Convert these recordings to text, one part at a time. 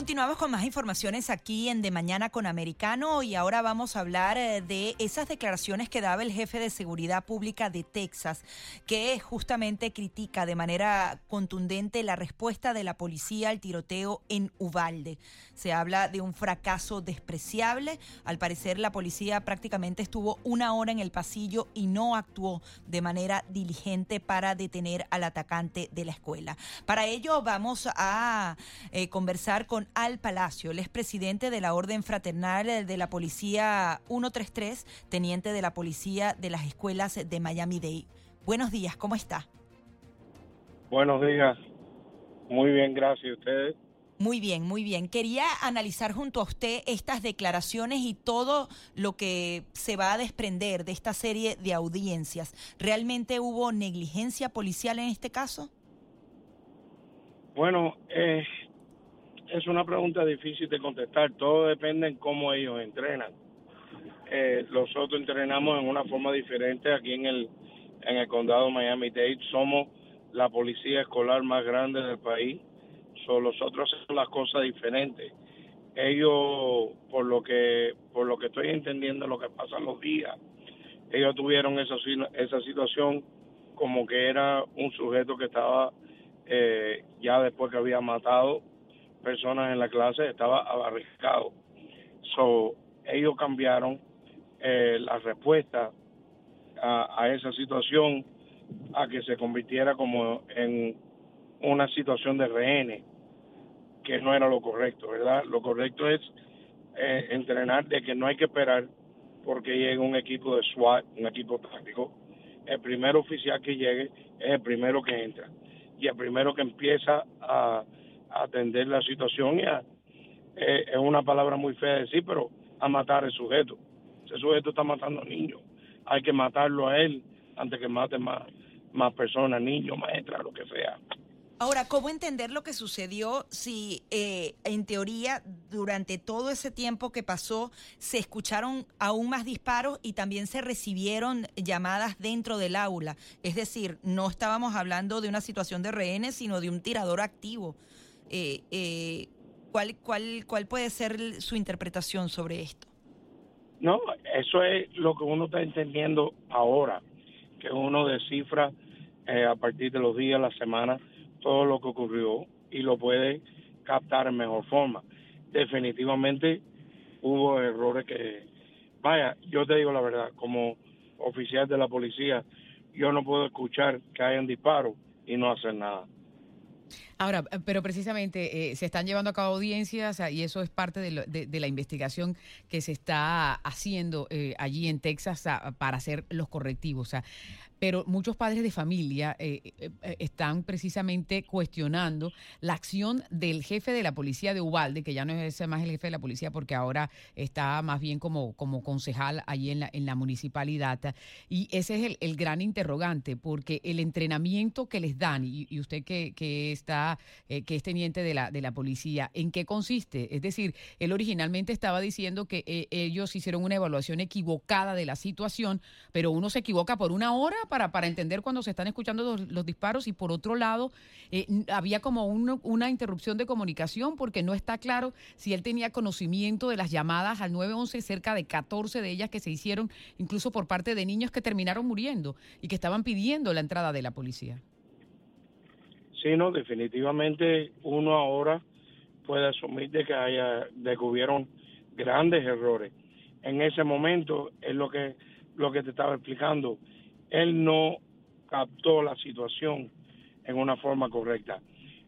Continuamos con más informaciones aquí en De Mañana con Americano y ahora vamos a hablar eh, de esas declaraciones que daba el jefe de seguridad pública de Texas, que justamente critica de manera contundente la respuesta de la policía al tiroteo en Uvalde. Se habla de un fracaso despreciable. Al parecer la policía prácticamente estuvo una hora en el pasillo y no actuó de manera diligente para detener al atacante de la escuela. Para ello vamos a eh, conversar con Al Palacio, el expresidente de la Orden Fraternal de la Policía 133, teniente de la Policía de las Escuelas de Miami-Dade. Buenos días, ¿cómo está? Buenos días. Muy bien, gracias. ¿Ustedes? Muy bien, muy bien. Quería analizar junto a usted estas declaraciones y todo lo que se va a desprender de esta serie de audiencias. ¿Realmente hubo negligencia policial en este caso? Bueno, eh, es una pregunta difícil de contestar. Todo depende en cómo ellos entrenan. Eh, nosotros entrenamos en una forma diferente aquí en el en el condado Miami-Dade. Somos la policía escolar más grande del país. So, nosotros hacemos las cosas diferentes. Ellos, por lo que por lo que estoy entendiendo, lo que pasa los días, ellos tuvieron esa esa situación como que era un sujeto que estaba eh, ya después que había matado personas en la clase, estaba abarricado. So, ellos cambiaron eh, la respuesta a, esa situación a que se convirtiera como en una situación de rehenes, que no era lo correcto, ¿verdad? Lo correcto es eh, entrenar de que no hay que esperar porque llegue un equipo de SWAT, un equipo táctico. El primer oficial que llegue es el primero que entra y el primero que empieza a atender la situación y a, eh, es una palabra muy fea de decir, pero a matar al sujeto. Ese sujeto está matando a niños. Hay que matarlo a él antes que mate más, más personas, niños, maestras, lo que sea. Ahora, ¿cómo entender lo que sucedió si eh, en teoría durante todo ese tiempo que pasó se escucharon aún más disparos y también se recibieron llamadas dentro del aula? Es decir, no estábamos hablando de una situación de rehenes, sino de un tirador activo. Eh, eh, ¿cuál, cuál, ¿Cuál puede ser su interpretación sobre esto? No, eso es lo que uno está entendiendo ahora, que uno descifra eh, a partir de los días, las semanas, todo lo que ocurrió y lo puede captar en mejor forma. Definitivamente hubo errores que, vaya, yo te digo la verdad, como oficial de la policía, yo no puedo escuchar que hayan disparos y no hacer nada. Ahora, pero precisamente eh, se están llevando a cabo audiencias y eso es parte de, la investigación que se está haciendo eh, allí en Texas para hacer los correctivos. Pero muchos padres de familia eh, están precisamente cuestionando la acción del jefe de la policía de Ubalde, que ya no es más el jefe de la policía porque ahora está más bien como, como concejal allí en la, en la municipalidad. Y ese es el, gran interrogante, porque el entrenamiento que les dan, y, usted que, que está, que es teniente de la, de la policía, ¿en qué consiste? Es decir, él originalmente estaba diciendo que ellos hicieron una evaluación equivocada de la situación, pero uno se equivoca por una hora para, para entender cuando se están escuchando los, disparos y por otro lado eh, había como una interrupción de comunicación porque no está claro si él tenía conocimiento de las llamadas al 911, cerca de 14 de ellas que se hicieron incluso por parte de niños que terminaron muriendo y que estaban pidiendo la entrada de la policía. Sí, no, definitivamente uno ahora puede asumir de que haya, de grandes errores. En ese momento es lo que lo que te estaba explicando él no captó la situación en una forma correcta.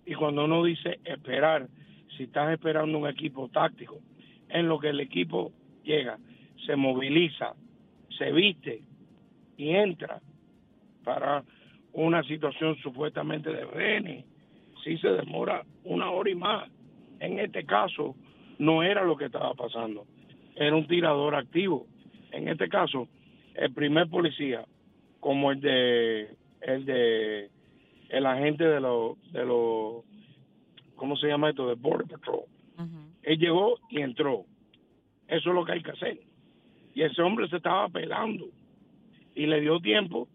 Y cuando uno dice esperar, si estás esperando un equipo táctico, en lo que el equipo llega, se moviliza, se viste y entra para una situación supuestamente de rehenes, si se demora una hora y más. En este caso, no era lo que estaba pasando, era un tirador activo. En este caso, el primer policía como el de el de el agente de los de los ¿cómo se llama esto? de Border Patrol. Él llegó y entró. Eso es lo que hay que hacer. Y ese hombre se estaba pelando y le dio tiempo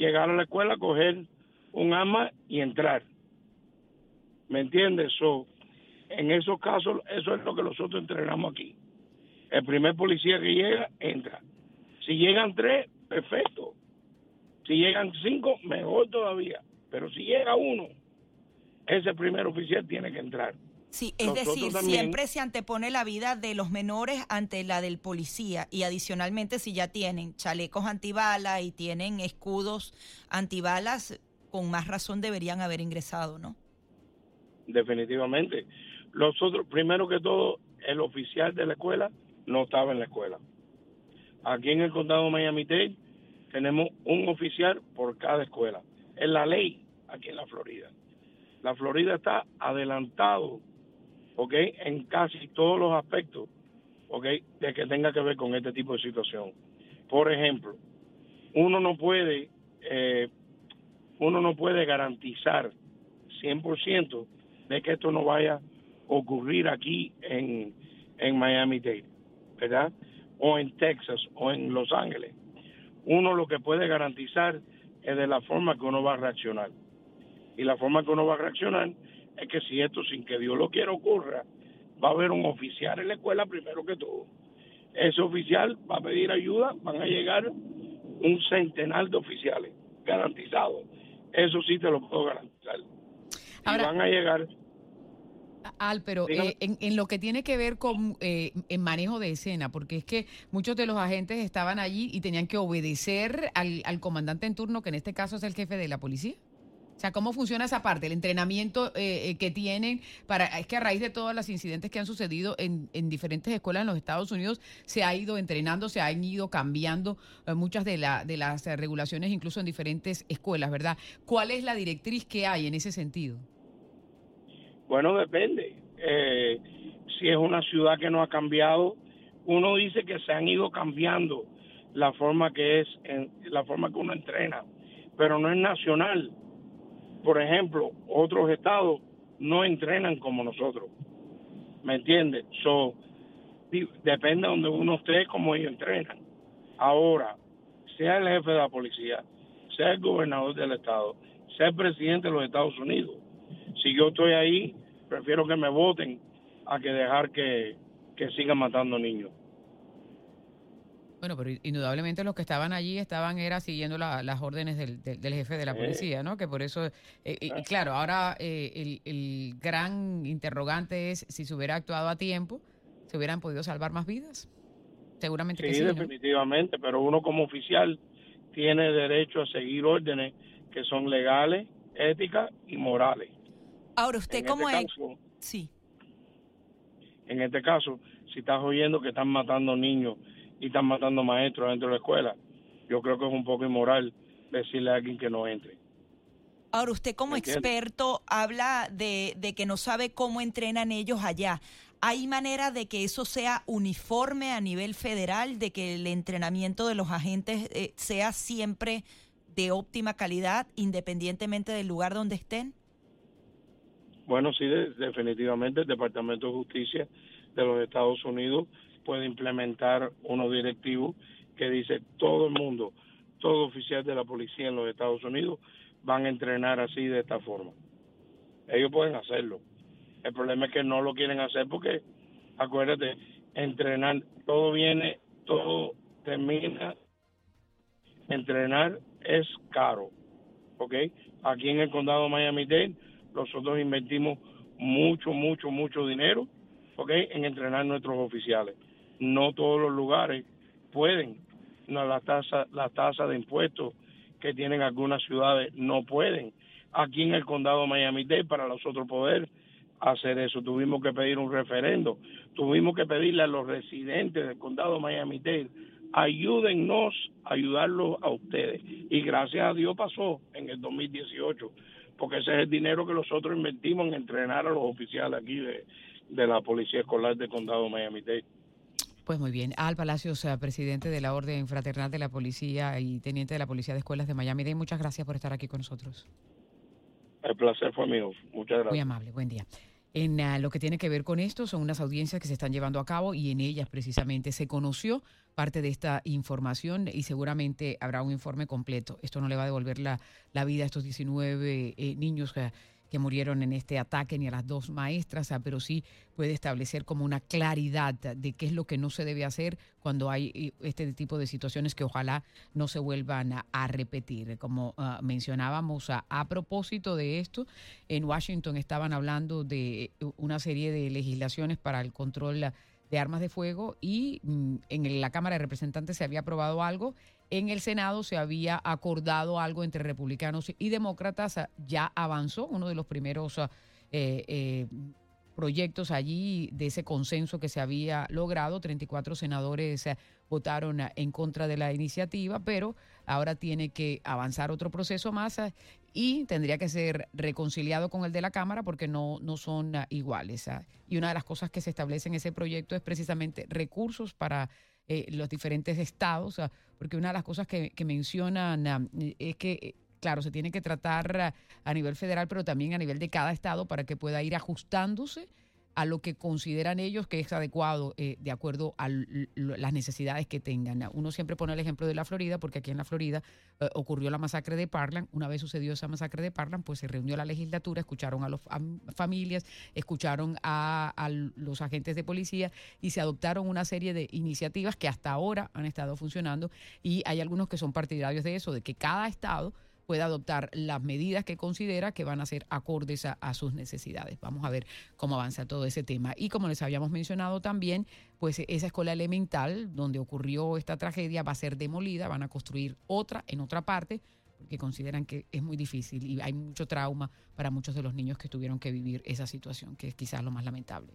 llegar a la escuela, coger un arma y entrar. ¿Me entiendes? En esos casos, eso es lo que nosotros entrenamos aquí. El primer policía que llega, entra. Si llegan tres, perfecto. Si llegan cinco, mejor todavía. Pero si llega uno, ese primer oficial tiene que entrar. Sí, es decir, siempre se antepone la vida de los menores ante la del policía y adicionalmente si ya tienen chalecos antibalas y tienen escudos antibalas, con más razón deberían haber ingresado, ¿no? Definitivamente. Los otros, primero que todo, el oficial de la escuela no estaba en la escuela. Aquí en el condado de Miami-Dade tenemos un oficial por cada escuela. Es la ley aquí en la Florida. La Florida está adelantado ¿ok? En casi todos los aspectos, ¿ok? De que tenga que ver con este tipo de situación. Por ejemplo, uno no puede, eh, uno no puede garantizar 100% de que esto no vaya a ocurrir aquí en, en Miami-Dade, ¿verdad? O en Texas o en Los Ángeles. Uno lo que puede garantizar es de la forma que uno va a reaccionar. Y la forma que uno va a reaccionar es que si esto sin que Dios lo quiera ocurra, va a haber un oficial en la escuela primero que todo. Ese oficial va a pedir ayuda, van a llegar un centenar de oficiales garantizados. Eso sí te lo puedo garantizar. y van a llegar Al, pero eh, en, lo que tiene que ver con eh, el manejo de escena, porque es que muchos de los agentes estaban allí y tenían que obedecer al, al comandante en turno, que en este caso es el jefe de la policía. O sea, ¿cómo funciona esa parte? El entrenamiento eh, eh, que tienen para... Es que a raíz de todos los incidentes que han sucedido en, diferentes escuelas en los Estados Unidos, se ha ido entrenando, se han ido cambiando eh, muchas de, la, de las regulaciones, incluso en diferentes escuelas, ¿verdad? ¿Cuál es la directriz que hay en ese sentido? Bueno, depende. si es una ciudad que no ha cambiado, uno dice que se han ido cambiando la forma que es, la forma que uno entrena, pero no es nacional por ejemplo, otros estados no entrenan como nosotros. ¿Me entiendes? So, depende de donde uno esté, como ellos entrenan. Ahora, sea el jefe de la policía, sea el gobernador del estado, sea el presidente de los Estados Unidos, si yo estoy ahí, prefiero que me voten a que dejar que, que sigan matando niños. Bueno, pero indudablemente los que estaban allí estaban era siguiendo las órdenes del, del, jefe de la policía, ¿no? Que por eso, eh, eh claro, ahora eh, el, gran interrogante es si se hubiera actuado a tiempo, se hubieran podido salvar más vidas. Seguramente sí, sí. definitivamente, pero uno como oficial tiene derecho a seguir órdenes que son legales, éticas y morales. Ahora, usted como este Sí. En este caso, si estás oyendo que están matando niños y están matando maestros dentro de la escuela. Yo creo que es un poco inmoral decirle a alguien que no entre. Ahora, usted como experto habla de, que no sabe cómo entrenan ellos allá. ¿Hay manera de que eso sea uniforme a nivel federal, de que el entrenamiento de los agentes eh, sea siempre de óptima calidad, independientemente del lugar donde estén? Bueno, sí, definitivamente el Departamento de Justicia de los Estados Unidos puede implementar uno directivo que dice todo el mundo, todo oficial de la policía en los Estados Unidos van a entrenar así de esta forma. Ellos pueden hacerlo. El problema es que no lo quieren hacer porque, acuérdate, entrenar, todo viene, todo termina. Entrenar es caro, ¿ok? Aquí en el condado de Miami-Dade nosotros invertimos mucho, mucho, mucho dinero, ¿ok? En entrenar nuestros oficiales no todos los lugares pueden. No, la tasa, la de impuestos que tienen algunas ciudades no pueden. Aquí en el condado de Miami-Dade, para nosotros poder hacer eso, tuvimos que pedir un referendo, tuvimos que pedirle a los residentes del condado de Miami-Dade, ayúdennos a ayudarlos a ustedes. Y gracias a Dios pasó en el 2018, porque ese es el dinero que nosotros invertimos en entrenar a los oficiales aquí de, de la Policía Escolar del condado de Miami-Dade. Pues muy bien. Al Palacios, presidente de la Orden Fraternal de la Policía y teniente de la Policía de Escuelas de Miami. muchas gracias por estar aquí con nosotros. El placer fue mío. Muchas gracias. Muy amable. Buen día. en ah, lo que tiene que ver con esto. Son unas audiencias que se están llevando a cabo y en ellas precisamente se conoció parte de esta información y seguramente habrá un informe completo. Esto no le va a devolver la, la vida a estos 19 eh, niños que que murieron en este ataque ni a las dos maestras, ah, pero sí puede establecer como una claridad de qué es lo que no se debe hacer cuando hay eh, este tipo de situaciones que ojalá no se vuelvan a, repetir. Como ah, mencionábamos a, a propósito de esto, en Washington estaban hablando de una serie de legislaciones para el control de armas de fuego y mm, en la Cámara de Representantes se había aprobado algo, en el Senado se había acordado algo entre republicanos y demócratas, ya avanzó uno de los primeros eh, eh, proyectos allí de ese consenso que se había logrado. 34 senadores eh, votaron en contra de la iniciativa, pero ahora tiene que avanzar otro proceso más y tendría que ser reconciliado con el de la Cámara porque no, no son ah, iguales. Ah. Y una de las cosas que se establece en ese proyecto es precisamente recursos para eh, los diferentes estados, ah, porque una de las cosas que, que mencionan es que eh, claro, se tiene que tratar a nivel federal, pero también a nivel de cada estado para que pueda ir ajustándose a lo que consideran ellos que es adecuado eh, de acuerdo a las necesidades que tengan. Uno siempre pone el ejemplo de la Florida, porque aquí en la Florida eh, ocurrió la masacre de Parkland. Una vez sucedió esa masacre de Parkland, pues se reunió la legislatura, escucharon a las familias, escucharon a los agentes de policía y se adoptaron una serie de iniciativas que hasta ahora han estado funcionando y hay algunos que son partidarios de eso, de que cada estado pueda adoptar las medidas que considera que van a ser acordes a, sus necesidades. Vamos a ver cómo avanza todo ese tema. Y como les habíamos mencionado también, pues esa escuela elemental donde ocurrió esta tragedia va a ser demolida, van a construir otra en otra parte porque consideran que es muy difícil y hay mucho trauma para muchos de los niños que tuvieron que vivir esa situación, que es quizás lo más lamentable.